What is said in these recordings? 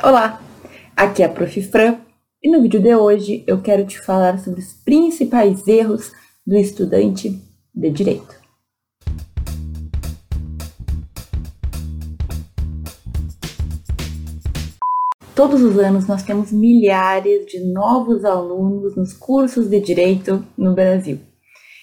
Olá, aqui é a Prof. Fran e no vídeo de hoje eu quero te falar sobre os principais erros do estudante de Direito. Todos os anos nós temos milhares de novos alunos nos cursos de Direito no Brasil.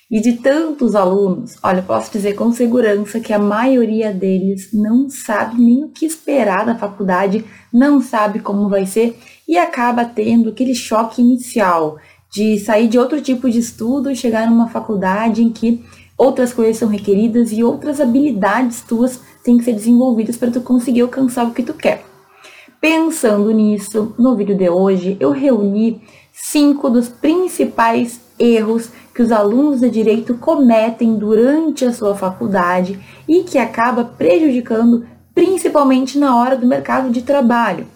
E de tantos alunos, olha, posso dizer com segurança que a maioria deles não sabe nem o que esperar da faculdade, não sabe como vai ser e acaba tendo aquele choque inicial de sair de outro tipo de estudo e chegar numa faculdade em que outras coisas são requeridas e outras habilidades tuas têm que ser desenvolvidas para tu conseguir alcançar o que tu quer. Pensando nisso, no vídeo de hoje eu reuni cinco dos principais erros que os alunos de direito cometem durante a sua faculdade e que acaba prejudicando principalmente na hora do mercado de trabalho.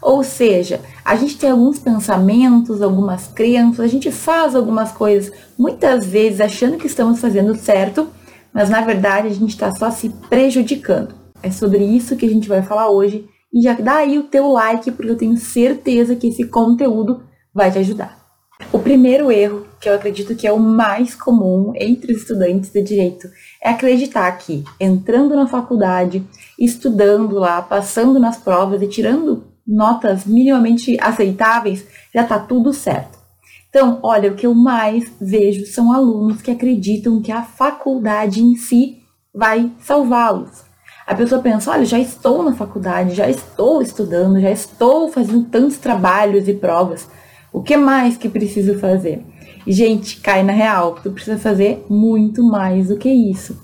Ou seja, a gente tem alguns pensamentos, algumas crenças, a gente faz algumas coisas muitas vezes achando que estamos fazendo certo, mas na verdade a gente está só se prejudicando. É sobre isso que a gente vai falar hoje e já dá aí o teu like porque eu tenho certeza que esse conteúdo vai te ajudar. O primeiro erro, que eu acredito que é o mais comum entre os estudantes de direito, é acreditar que entrando na faculdade, estudando lá, passando nas provas e tirando notas minimamente aceitáveis, já está tudo certo. Então, olha, o que eu mais vejo são alunos que acreditam que a faculdade em si vai salvá-los. A pessoa pensa, olha, já estou na faculdade, já estou estudando, já estou fazendo tantos trabalhos e provas. O que mais que preciso fazer? Gente, cai na real, tu precisa fazer muito mais do que isso.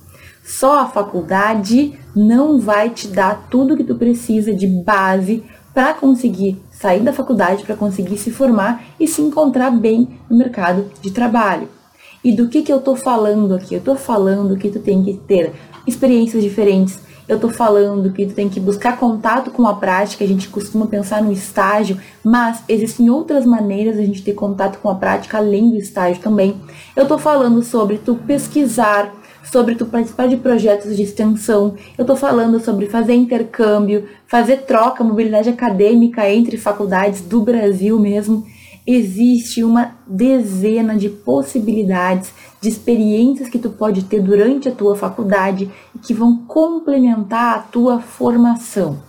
Só a faculdade não vai te dar tudo que tu precisa de base para conseguir sair da faculdade, para conseguir se formar e se encontrar bem no mercado de trabalho. E do que, que eu tô falando aqui? Eu tô falando que tu tem que ter experiências diferentes, eu tô falando que tu tem que buscar contato com a prática, a gente costuma pensar no estágio, mas existem outras maneiras de a gente ter contato com a prática além do estágio também. Eu tô falando sobre tu pesquisar, sobre tu participar de projetos de extensão. Eu tô falando sobre fazer intercâmbio, fazer troca, mobilidade acadêmica entre faculdades do Brasil mesmo existe uma dezena de possibilidades, de experiências que tu pode ter durante a tua faculdade e que vão complementar a tua formação.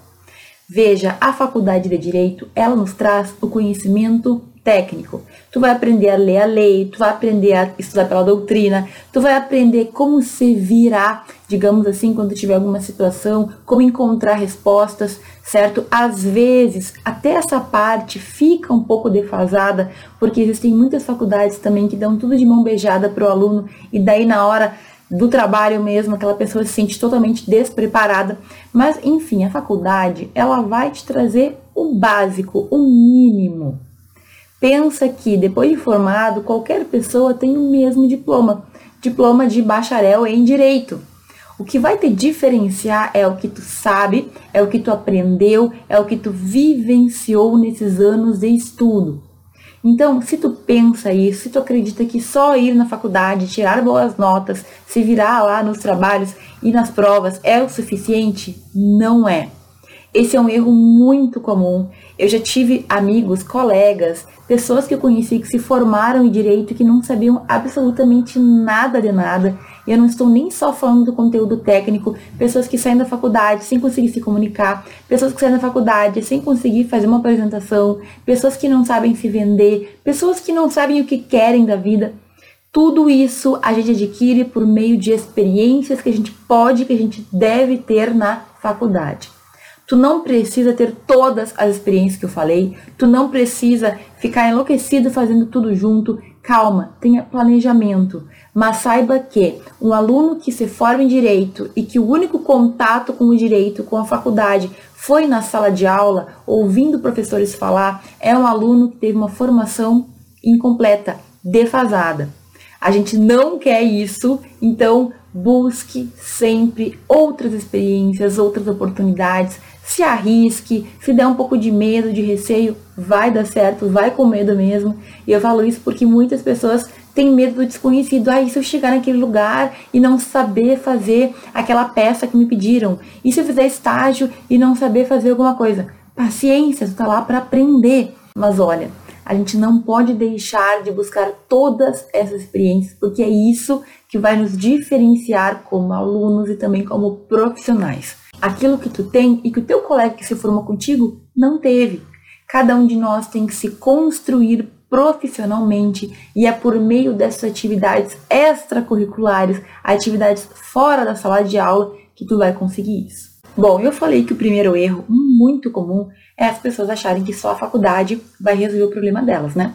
Veja, a faculdade de direito, ela nos traz o conhecimento técnico. Tu vai aprender a ler a lei, tu vai aprender a estudar pela doutrina, tu vai aprender como se virar, digamos assim, quando tiver alguma situação, como encontrar respostas, certo? Às vezes, até essa parte fica um pouco defasada, porque existem muitas faculdades também que dão tudo de mão beijada para o aluno e daí na hora do trabalho mesmo, aquela pessoa se sente totalmente despreparada. Mas, enfim, a faculdade, ela vai te trazer o básico, o mínimo pensa que depois de formado, qualquer pessoa tem o mesmo diploma, diploma de bacharel em direito. O que vai te diferenciar é o que tu sabe, é o que tu aprendeu, é o que tu vivenciou nesses anos de estudo. Então, se tu pensa isso, se tu acredita que só ir na faculdade, tirar boas notas, se virar lá nos trabalhos e nas provas é o suficiente, não é. Esse é um erro muito comum. Eu já tive amigos, colegas, pessoas que eu conheci que se formaram em direito que não sabiam absolutamente nada de nada. E eu não estou nem só falando do conteúdo técnico, pessoas que saem da faculdade sem conseguir se comunicar, pessoas que saem da faculdade sem conseguir fazer uma apresentação, pessoas que não sabem se vender, pessoas que não sabem o que querem da vida. Tudo isso a gente adquire por meio de experiências que a gente pode, que a gente deve ter na faculdade. Tu não precisa ter todas as experiências que eu falei, tu não precisa ficar enlouquecido fazendo tudo junto. Calma, tenha planejamento, mas saiba que um aluno que se forma em direito e que o único contato com o direito, com a faculdade, foi na sala de aula, ouvindo professores falar, é um aluno que teve uma formação incompleta, defasada. A gente não quer isso, então busque sempre outras experiências, outras oportunidades, se arrisque, se der um pouco de medo, de receio, vai dar certo, vai com medo mesmo. E eu falo isso porque muitas pessoas têm medo do desconhecido. Ah, e se eu chegar naquele lugar e não saber fazer aquela peça que me pediram? E se eu fizer estágio e não saber fazer alguma coisa? paciência, tu tá lá para aprender. Mas olha, a gente não pode deixar de buscar todas essas experiências, porque é isso que vai nos diferenciar como alunos e também como profissionais. Aquilo que tu tem e que o teu colega que se formou contigo não teve. Cada um de nós tem que se construir profissionalmente e é por meio dessas atividades extracurriculares, atividades fora da sala de aula, que tu vai conseguir isso. Bom, eu falei que o primeiro erro muito comum é as pessoas acharem que só a faculdade vai resolver o problema delas, né?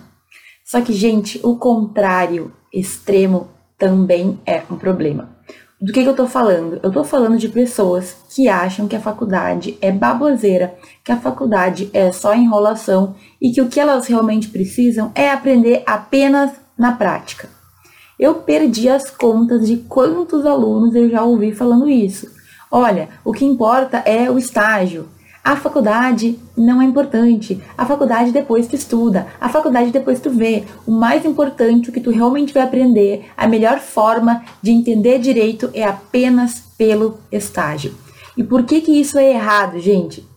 Só que, gente, o contrário extremo também é um problema. Do que, que eu tô falando? Eu tô falando de pessoas que acham que a faculdade é baboseira, que a faculdade é só enrolação e que o que elas realmente precisam é aprender apenas na prática. Eu perdi as contas de quantos alunos eu já ouvi falando isso. Olha, o que importa é o estágio. A faculdade não é importante. A faculdade depois tu estuda. A faculdade depois tu vê. O mais importante, o que tu realmente vai aprender, a melhor forma de entender direito é apenas pelo estágio. E por que que isso é errado, gente?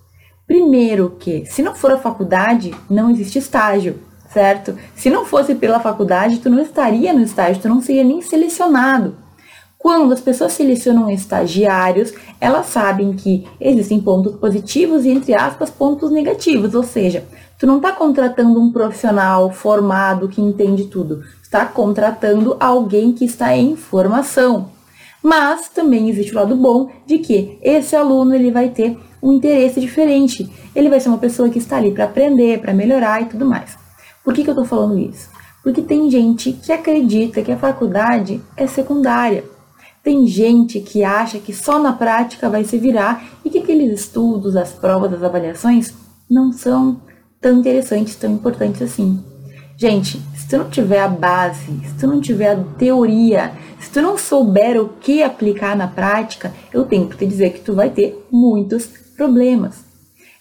Primeiro que, se não for a faculdade, não existe estágio, certo? Se não fosse pela faculdade, tu não estaria no estágio, tu não seria nem selecionado. Quando as pessoas selecionam estagiários, elas sabem que existem pontos positivos e, entre aspas, pontos negativos. Ou seja, tu não está contratando um profissional formado que entende tudo. está contratando alguém que está em formação. Mas também existe o lado bom de que esse aluno ele vai ter um interesse diferente. Ele vai ser uma pessoa que está ali para aprender, para melhorar e tudo mais. Por que, que eu estou falando isso? Porque tem gente que acredita que a faculdade é secundária. Tem gente que acha que só na prática vai se virar e que aqueles estudos, as provas, as avaliações não são tão interessantes, tão importantes assim. Gente, se tu não tiver a base, se tu não tiver a teoria, se tu não souber o que aplicar na prática, eu tenho que te dizer que tu vai ter muitos problemas.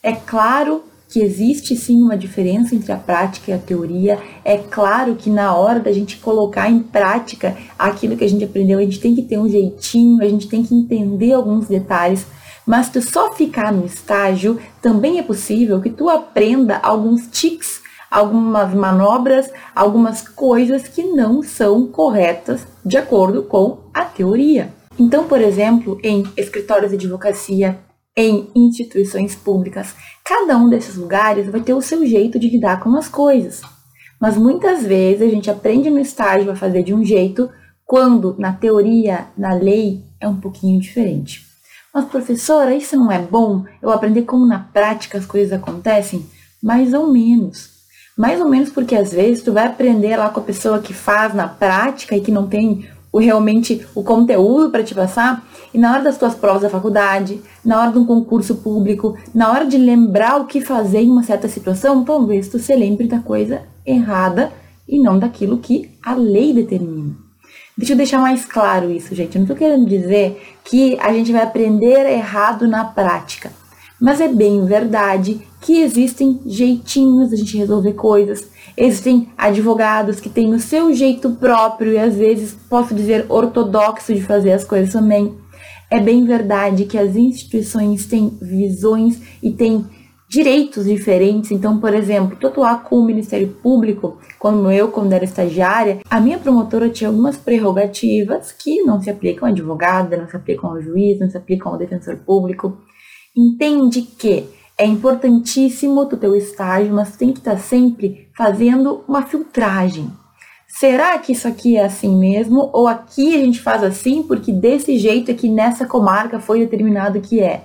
É claro que existe sim uma diferença entre a prática e a teoria. É claro que na hora da gente colocar em prática aquilo que a gente aprendeu, a gente tem que ter um jeitinho, a gente tem que entender alguns detalhes. Mas tu só ficar no estágio, também é possível que tu aprenda alguns tics, algumas manobras, algumas coisas que não são corretas de acordo com a teoria. Então, por exemplo, em escritórios de advocacia, em instituições públicas. Cada um desses lugares vai ter o seu jeito de lidar com as coisas. Mas muitas vezes a gente aprende no estágio a fazer de um jeito, quando na teoria, na lei, é um pouquinho diferente. Mas professora, isso não é bom? Eu aprender como na prática as coisas acontecem? Mais ou menos. Mais ou menos porque às vezes tu vai aprender lá com a pessoa que faz na prática e que não tem o realmente o conteúdo para te passar, e na hora das tuas provas da faculdade, na hora de um concurso público, na hora de lembrar o que fazer em uma certa situação, talvez tu se lembre da coisa errada e não daquilo que a lei determina. Deixa eu deixar mais claro isso, gente. Eu não estou querendo dizer que a gente vai aprender errado na prática. Mas é bem verdade que existem jeitinhos da gente resolver coisas. Existem advogados que têm o seu jeito próprio e às vezes posso dizer ortodoxo de fazer as coisas também. É bem verdade que as instituições têm visões e têm direitos diferentes. Então, por exemplo, tu atuar com o Ministério Público, como eu, quando era estagiária, a minha promotora tinha algumas prerrogativas que não se aplicam à advogada, não se aplicam ao juiz, não se aplicam ao defensor público. Entende que é importantíssimo tu ter o estágio, mas tem que estar sempre fazendo uma filtragem será que isso aqui é assim mesmo? Ou aqui a gente faz assim porque desse jeito aqui nessa comarca foi determinado que é?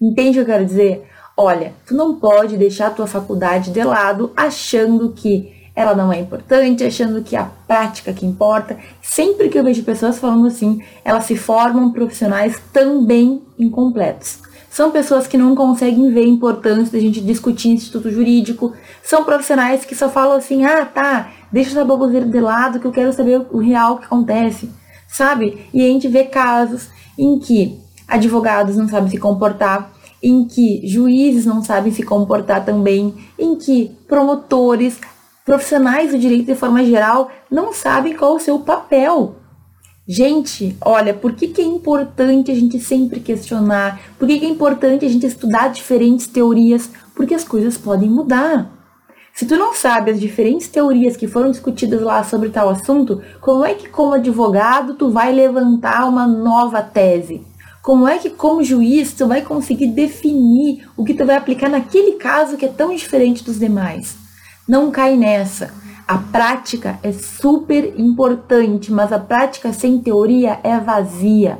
Entende o que eu quero dizer? Olha, tu não pode deixar a tua faculdade de lado achando que ela não é importante, achando que é a prática que importa. Sempre que eu vejo pessoas falando assim, elas se formam profissionais também incompletos. São pessoas que não conseguem ver a importância da gente discutir instituto jurídico. São profissionais que só falam assim, ah, tá, deixa essa baboseira de lado que eu quero saber o real que acontece, sabe? E a gente vê casos em que advogados não sabem se comportar, em que juízes não sabem se comportar também, em que promotores, profissionais do direito de forma geral não sabem qual o seu papel. Gente, olha, por que, que é importante a gente sempre questionar? Por que, que é importante a gente estudar diferentes teorias? Porque as coisas podem mudar. Se tu não sabe as diferentes teorias que foram discutidas lá sobre tal assunto, como é que como advogado tu vai levantar uma nova tese? Como é que como juiz tu vai conseguir definir o que tu vai aplicar naquele caso que é tão diferente dos demais? Não cai nessa. A prática é super importante, mas a prática sem teoria é vazia.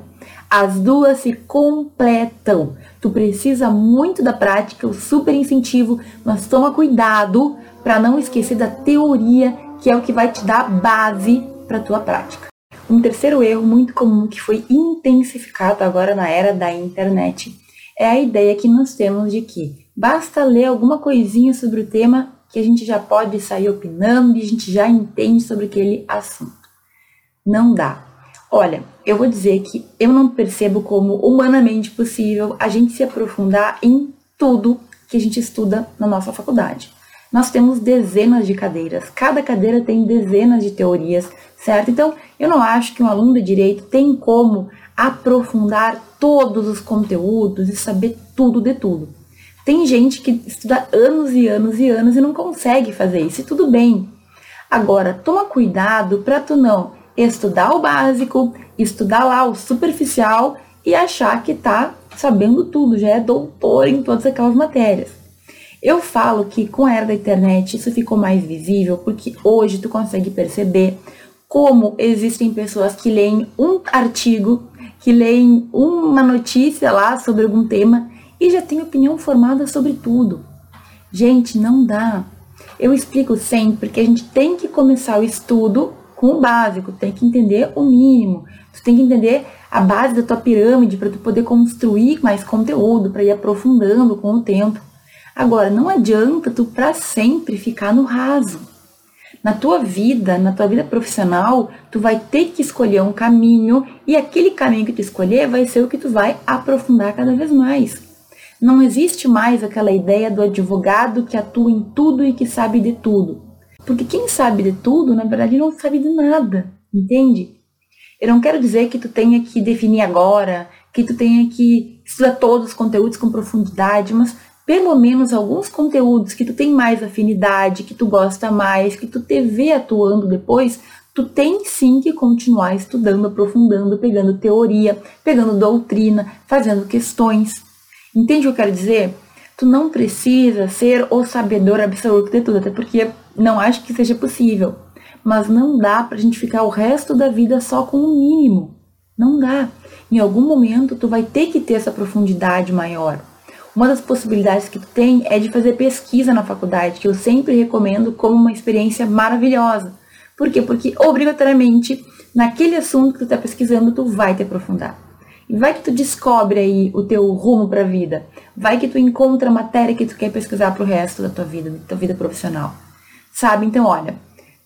As duas se completam. Tu precisa muito da prática, eu super incentivo, mas toma cuidado para não esquecer da teoria, que é o que vai te dar base para tua prática. Um terceiro erro muito comum que foi intensificado agora na era da internet é a ideia que nós temos de que basta ler alguma coisinha sobre o tema que a gente já pode sair opinando e a gente já entende sobre aquele assunto. Não dá. Olha, eu vou dizer que eu não percebo como humanamente possível a gente se aprofundar em tudo que a gente estuda na nossa faculdade. Nós temos dezenas de cadeiras, cada cadeira tem dezenas de teorias, certo? Então, eu não acho que um aluno de direito tem como aprofundar todos os conteúdos e saber tudo de tudo. Tem gente que estuda anos e anos e anos e não consegue fazer isso, e tudo bem. Agora, toma cuidado para tu não estudar o básico, estudar lá o superficial e achar que tá sabendo tudo, já é doutor em todas aquelas matérias. Eu falo que com a era da internet isso ficou mais visível porque hoje tu consegue perceber como existem pessoas que leem um artigo, que leem uma notícia lá sobre algum tema e já tem opinião formada sobre tudo. Gente, não dá. Eu explico sempre que a gente tem que começar o estudo com o básico, tem que entender o mínimo. Tu tem que entender a base da tua pirâmide para tu poder construir mais conteúdo, para ir aprofundando com o tempo. Agora, não adianta tu para sempre ficar no raso. Na tua vida, na tua vida profissional, tu vai ter que escolher um caminho e aquele caminho que tu escolher vai ser o que tu vai aprofundar cada vez mais. Não existe mais aquela ideia do advogado que atua em tudo e que sabe de tudo. Porque quem sabe de tudo, na verdade, não sabe de nada, entende? Eu não quero dizer que tu tenha que definir agora, que tu tenha que estudar todos os conteúdos com profundidade, mas pelo menos alguns conteúdos que tu tem mais afinidade, que tu gosta mais, que tu te vê atuando depois, tu tem sim que continuar estudando, aprofundando, pegando teoria, pegando doutrina, fazendo questões. Entende o que eu quero dizer? Tu não precisa ser o sabedor absoluto de tudo, até porque não acho que seja possível. Mas não dá pra gente ficar o resto da vida só com o mínimo. Não dá. Em algum momento tu vai ter que ter essa profundidade maior. Uma das possibilidades que tu tem é de fazer pesquisa na faculdade, que eu sempre recomendo como uma experiência maravilhosa. Por quê? Porque obrigatoriamente naquele assunto que tu está pesquisando tu vai te aprofundar. E vai que tu descobre aí o teu rumo para a vida. Vai que tu encontra a matéria que tu quer pesquisar para o resto da tua vida, da tua vida profissional. Sabe? Então, olha,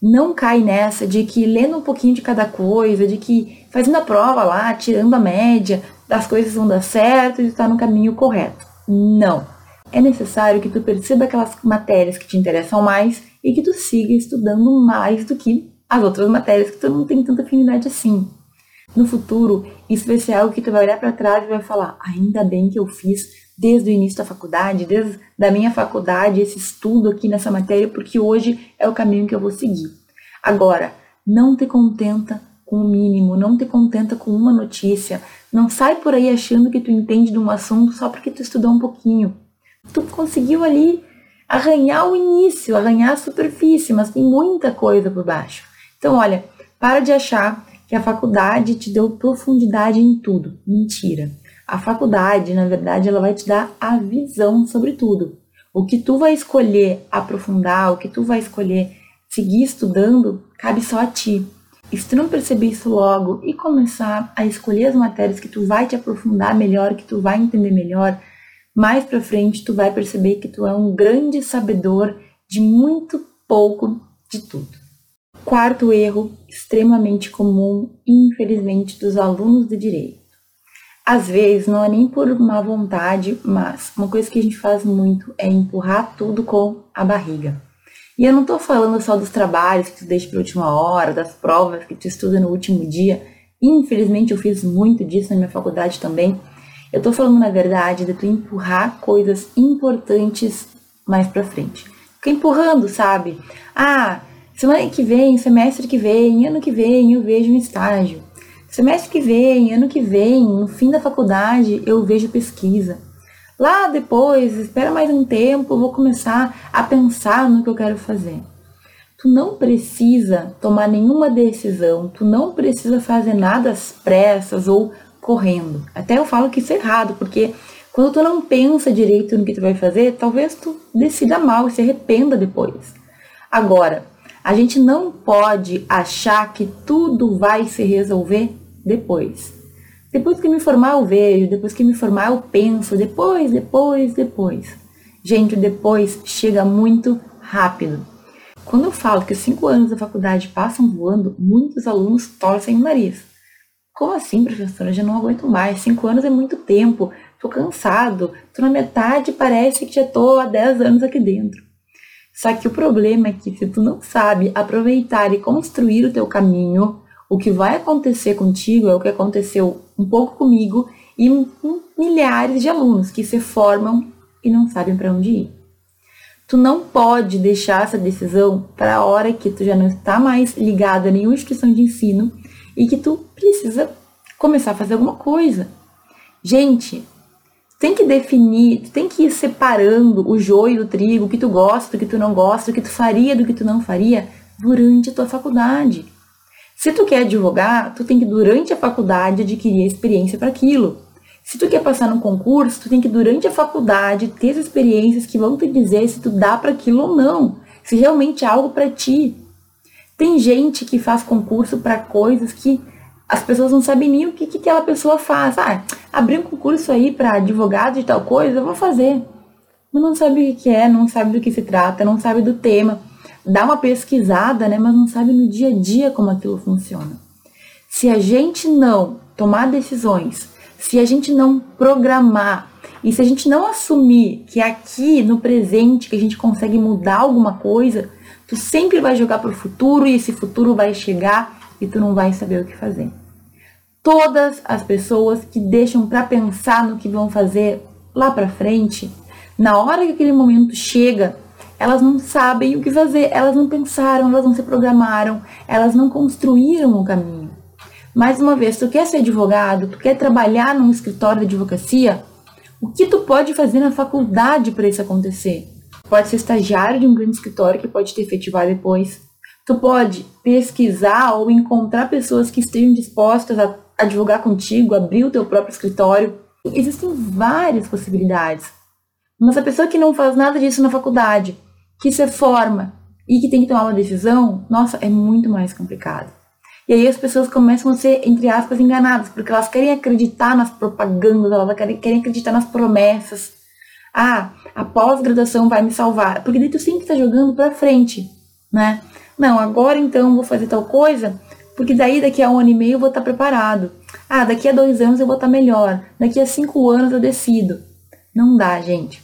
não cai nessa de que lendo um pouquinho de cada coisa, de que fazendo a prova lá, tirando a média, das coisas vão dar certo e tu tá no caminho correto. Não. É necessário que tu perceba aquelas matérias que te interessam mais e que tu siga estudando mais do que as outras matérias que tu não tem tanta afinidade assim. No futuro, isso vai ser algo que tu vai olhar para trás e vai falar: ainda bem que eu fiz desde o início da faculdade, desde da minha faculdade, esse estudo aqui nessa matéria, porque hoje é o caminho que eu vou seguir. Agora, não te contenta com o mínimo, não te contenta com uma notícia, não sai por aí achando que tu entende de um assunto só porque tu estudou um pouquinho. Tu conseguiu ali arranhar o início, arranhar a superfície, mas tem muita coisa por baixo. Então, olha, para de achar que a faculdade te deu profundidade em tudo. Mentira. A faculdade, na verdade, ela vai te dar a visão sobre tudo. O que tu vai escolher aprofundar, o que tu vai escolher seguir estudando, cabe só a ti. E se tu não perceber isso logo e começar a escolher as matérias que tu vai te aprofundar melhor, que tu vai entender melhor, mais para frente tu vai perceber que tu é um grande sabedor de muito pouco de tudo. Quarto erro extremamente comum, infelizmente, dos alunos de direito. Às vezes, não é nem por má vontade, mas uma coisa que a gente faz muito é empurrar tudo com a barriga. E eu não estou falando só dos trabalhos que tu deixa para última hora, das provas que tu estuda no último dia. Infelizmente eu fiz muito disso na minha faculdade também. Eu tô falando na verdade de tu empurrar coisas importantes mais para frente. Fica empurrando, sabe? Ah, semana que vem, semestre que vem, ano que vem eu vejo um estágio. Semestre que vem, ano que vem, no fim da faculdade eu vejo pesquisa. Lá depois, espera mais um tempo, eu vou começar a pensar no que eu quero fazer. Tu não precisa tomar nenhuma decisão, tu não precisa fazer nada às pressas ou correndo. Até eu falo que isso é errado, porque quando tu não pensa direito no que tu vai fazer, talvez tu decida mal e se arrependa depois. Agora, a gente não pode achar que tudo vai se resolver depois. Depois que me formar eu vejo, depois que me formar eu penso, depois, depois, depois. Gente, depois chega muito rápido. Quando eu falo que os cinco anos da faculdade passam voando, muitos alunos torcem o nariz. Como assim, professora? Eu já não aguento mais. Cinco anos é muito tempo. Tô cansado. Tô na metade parece que já tô há dez anos aqui dentro. Só que o problema é que se tu não sabe aproveitar e construir o teu caminho, o que vai acontecer contigo é o que aconteceu um pouco comigo e com milhares de alunos que se formam e não sabem para onde ir. Tu não pode deixar essa decisão para a hora que tu já não está mais ligado a nenhuma instituição de ensino e que tu precisa começar a fazer alguma coisa. Gente, tem que definir, tu tem que ir separando o joio do trigo, o que tu gosta, do que tu não gosta, o que tu faria, do que tu não faria durante a tua faculdade. Se tu quer advogar, tu tem que durante a faculdade adquirir a experiência para aquilo. Se tu quer passar no concurso, tu tem que durante a faculdade ter as experiências que vão te dizer se tu dá para aquilo ou não, se realmente é algo para ti. Tem gente que faz concurso para coisas que as pessoas não sabem nem o que, que aquela pessoa faz. Ah, abrir um concurso aí para advogado de tal coisa, eu vou fazer. Mas não sabe o que é, não sabe do que se trata, não sabe do tema. Dá uma pesquisada, né, mas não sabe no dia a dia como aquilo funciona. Se a gente não tomar decisões se a gente não programar e se a gente não assumir que é aqui no presente que a gente consegue mudar alguma coisa, tu sempre vai jogar para o futuro e esse futuro vai chegar e tu não vai saber o que fazer. Todas as pessoas que deixam para pensar no que vão fazer lá para frente, na hora que aquele momento chega, elas não sabem o que fazer, elas não pensaram, elas não se programaram, elas não construíram o caminho. Mais uma vez, tu quer ser advogado, tu quer trabalhar num escritório de advocacia, o que tu pode fazer na faculdade para isso acontecer? Pode ser estagiário de um grande escritório que pode te efetivar depois. Tu pode pesquisar ou encontrar pessoas que estejam dispostas a advogar contigo, abrir o teu próprio escritório. Existem várias possibilidades. Mas a pessoa que não faz nada disso na faculdade, que se forma e que tem que tomar uma decisão, nossa, é muito mais complicado. E aí as pessoas começam a ser, entre aspas, enganadas, porque elas querem acreditar nas propagandas, elas querem, querem acreditar nas promessas. Ah, a pós-graduação vai me salvar. Porque daí tu sempre está jogando para frente, né? Não, agora então vou fazer tal coisa, porque daí daqui a um ano e meio eu vou estar preparado. Ah, daqui a dois anos eu vou estar melhor. Daqui a cinco anos eu decido. Não dá, gente.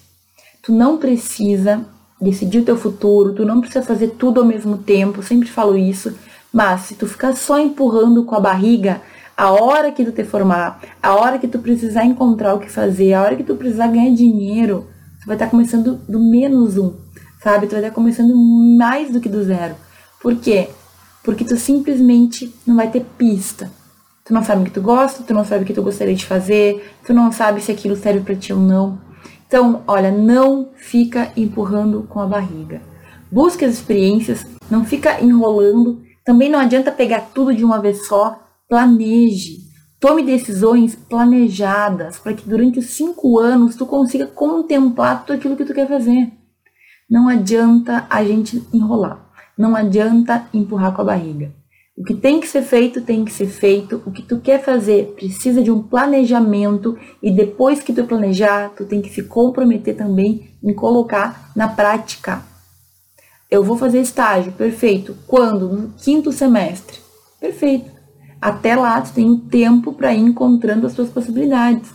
Tu não precisa decidir o teu futuro, tu não precisa fazer tudo ao mesmo tempo, sempre falo isso. Mas se tu ficar só empurrando com a barriga, a hora que tu te formar, a hora que tu precisar encontrar o que fazer, a hora que tu precisar ganhar dinheiro, tu vai estar começando do menos um, sabe? Tu vai estar começando mais do que do zero. Por quê? Porque tu simplesmente não vai ter pista. Tu não sabe o que tu gosta, tu não sabe o que tu gostaria de fazer, tu não sabe se aquilo serve para ti ou não. Então, olha, não fica empurrando com a barriga. Busque as experiências, não fica enrolando também não adianta pegar tudo de uma vez só. Planeje. Tome decisões planejadas para que durante os cinco anos tu consiga contemplar tudo aquilo que tu quer fazer. Não adianta a gente enrolar. Não adianta empurrar com a barriga. O que tem que ser feito, tem que ser feito. O que tu quer fazer precisa de um planejamento e depois que tu planejar, tu tem que se comprometer também em colocar na prática. Eu vou fazer estágio, perfeito. Quando? No quinto semestre. Perfeito. Até lá tu tem um tempo para ir encontrando as suas possibilidades.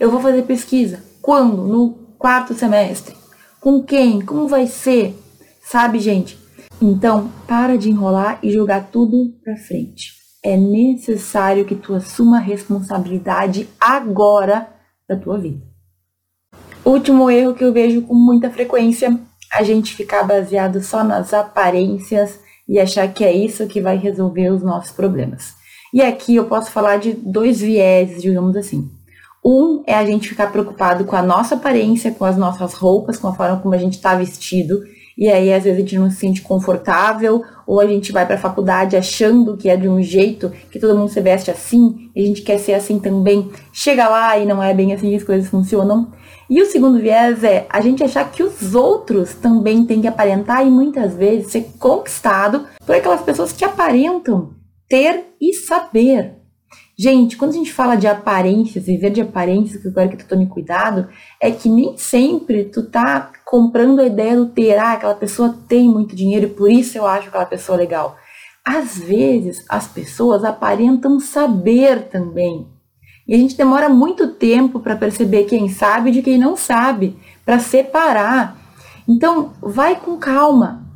Eu vou fazer pesquisa. Quando? No quarto semestre. Com quem? Como vai ser? Sabe, gente? Então, para de enrolar e jogar tudo para frente. é necessário que tu assuma a responsabilidade agora da tua vida. Último erro que eu vejo com muita frequência, a gente ficar baseado só nas aparências e achar que é isso que vai resolver os nossos problemas. E aqui eu posso falar de dois vieses, digamos assim. Um é a gente ficar preocupado com a nossa aparência, com as nossas roupas, com a forma como a gente está vestido e aí às vezes a gente não se sente confortável, ou a gente vai para a faculdade achando que é de um jeito, que todo mundo se veste assim, e a gente quer ser assim também. Chega lá e não é bem assim que as coisas funcionam. E o segundo viés é a gente achar que os outros também têm que aparentar e muitas vezes ser conquistado por aquelas pessoas que aparentam ter e saber. Gente, quando a gente fala de aparências, viver de aparências, que eu quero que tu tome cuidado, é que nem sempre tu tá comprando a ideia do ter, ah, aquela pessoa tem muito dinheiro e por isso eu acho aquela pessoa legal. Às vezes as pessoas aparentam saber também. E a gente demora muito tempo para perceber quem sabe de quem não sabe, para separar. Então, vai com calma.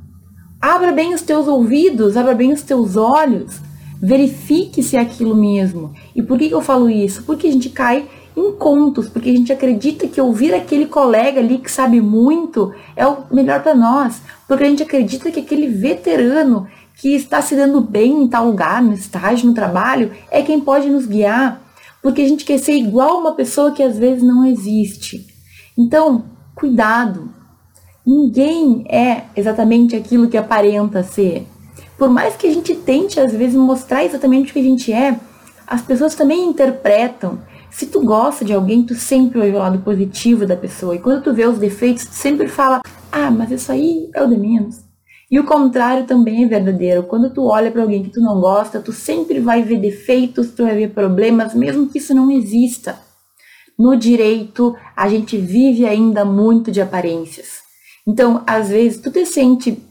Abra bem os teus ouvidos, abra bem os teus olhos Verifique se é aquilo mesmo. E por que, eu falo isso? Porque a gente cai em contos, porque a gente acredita que ouvir aquele colega ali que sabe muito é o melhor para nós, porque a gente acredita que aquele veterano que está se dando bem em tal lugar, no estágio, no trabalho, é quem pode nos guiar, porque a gente quer ser igual uma pessoa que às vezes não existe. Então, cuidado. Ninguém é exatamente aquilo que aparenta ser por mais que a gente tente às vezes mostrar exatamente o que a gente é, as pessoas também interpretam. Se tu gosta de alguém, tu sempre ver o lado positivo da pessoa. E quando tu vê os defeitos, tu sempre fala: "Ah, mas isso aí é o de menos". E o contrário também é verdadeiro. Quando tu olha para alguém que tu não gosta, tu sempre vai ver defeitos, tu vai ver problemas, mesmo que isso não exista. No direito, a gente vive ainda muito de aparências. Então, às vezes, tu te sente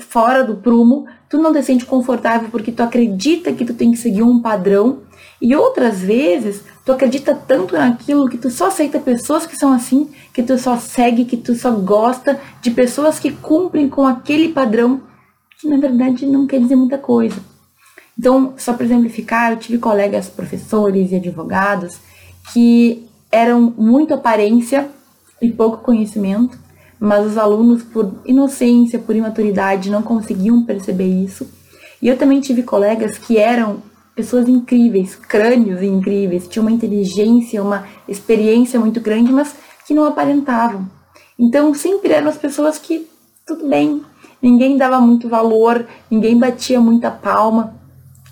fora do prumo, tu não te sente confortável porque tu acredita que tu tem que seguir um padrão e outras vezes tu acredita tanto naquilo que tu só aceita pessoas que são assim, que tu só segue, que tu só gosta de pessoas que cumprem com aquele padrão que na verdade não quer dizer muita coisa. Então, só para exemplificar, eu tive colegas professores e advogados que eram muito aparência e pouco conhecimento mas os alunos, por inocência, por imaturidade, não conseguiam perceber isso. E eu também tive colegas que eram pessoas incríveis, crânios incríveis, tinham uma inteligência, uma experiência muito grande, mas que não aparentavam. Então sempre eram as pessoas que tudo bem, ninguém dava muito valor, ninguém batia muita palma.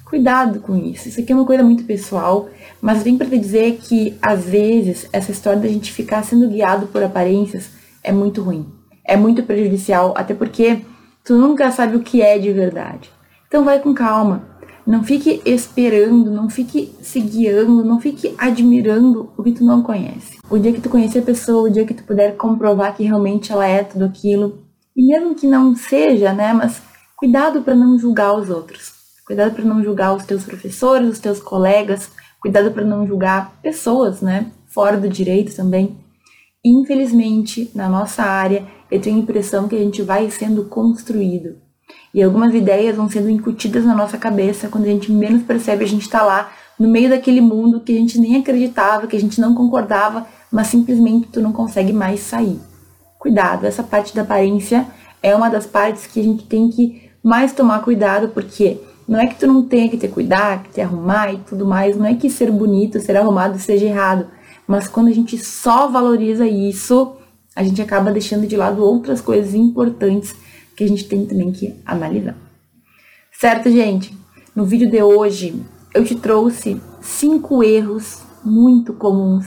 Cuidado com isso, isso aqui é uma coisa muito pessoal, mas vem para te dizer que às vezes essa história da gente ficar sendo guiado por aparências é muito ruim. É muito prejudicial, até porque tu nunca sabe o que é de verdade. Então vai com calma. Não fique esperando, não fique se guiando, não fique admirando o que tu não conhece. O dia que tu conhecer a pessoa, o dia que tu puder comprovar que realmente ela é tudo aquilo, e mesmo que não seja, né, mas cuidado para não julgar os outros. Cuidado para não julgar os teus professores, os teus colegas, cuidado para não julgar pessoas, né, fora do direito também. Infelizmente, na nossa área, eu tenho a impressão que a gente vai sendo construído. E algumas ideias vão sendo incutidas na nossa cabeça, quando a gente menos percebe, a gente está lá no meio daquele mundo que a gente nem acreditava, que a gente não concordava, mas simplesmente tu não consegue mais sair. Cuidado, essa parte da aparência é uma das partes que a gente tem que mais tomar cuidado, porque não é que tu não tenha que ter cuidado, que te arrumar e tudo mais, não é que ser bonito, ser arrumado seja errado, mas quando a gente só valoriza isso, a gente acaba deixando de lado outras coisas importantes que a gente tem também que analisar. Certo, gente? No vídeo de hoje eu te trouxe cinco erros muito comuns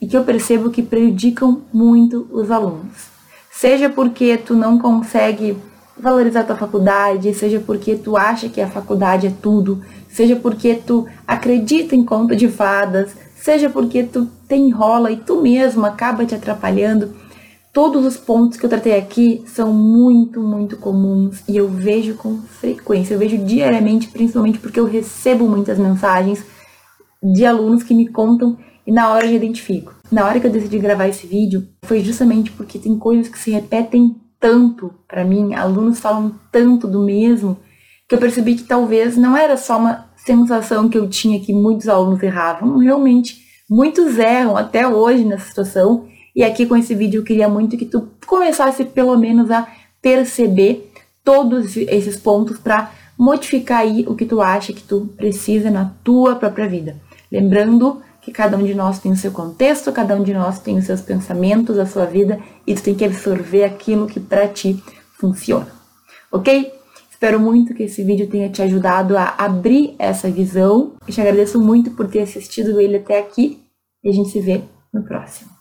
e que eu percebo que prejudicam muito os alunos. Seja porque tu não consegue valorizar tua faculdade, seja porque tu acha que a faculdade é tudo, seja porque tu acredita em conto de fadas, seja porque tu te enrola e tu mesmo acaba te atrapalhando. Todos os pontos que eu tratei aqui são muito, muito comuns e eu vejo com frequência, eu vejo diariamente, principalmente porque eu recebo muitas mensagens de alunos que me contam e na hora eu identifico. Na hora que eu decidi gravar esse vídeo, foi justamente porque tem coisas que se repetem tanto para mim, alunos falam tanto do mesmo, que eu percebi que talvez não era só uma sensação que eu tinha que muitos alunos erravam. Realmente, muitos erram até hoje nessa situação. E aqui com esse vídeo eu queria muito que tu começasse pelo menos a perceber todos esses pontos para modificar aí o que tu acha que tu precisa na tua própria vida. Lembrando que cada um de nós tem o seu contexto, cada um de nós tem os seus pensamentos, a sua vida, e tu tem que absorver aquilo que para ti funciona. Ok? Espero muito que esse vídeo tenha te ajudado a abrir essa visão. Eu te agradeço muito por ter assistido ele até aqui e a gente se vê no próximo.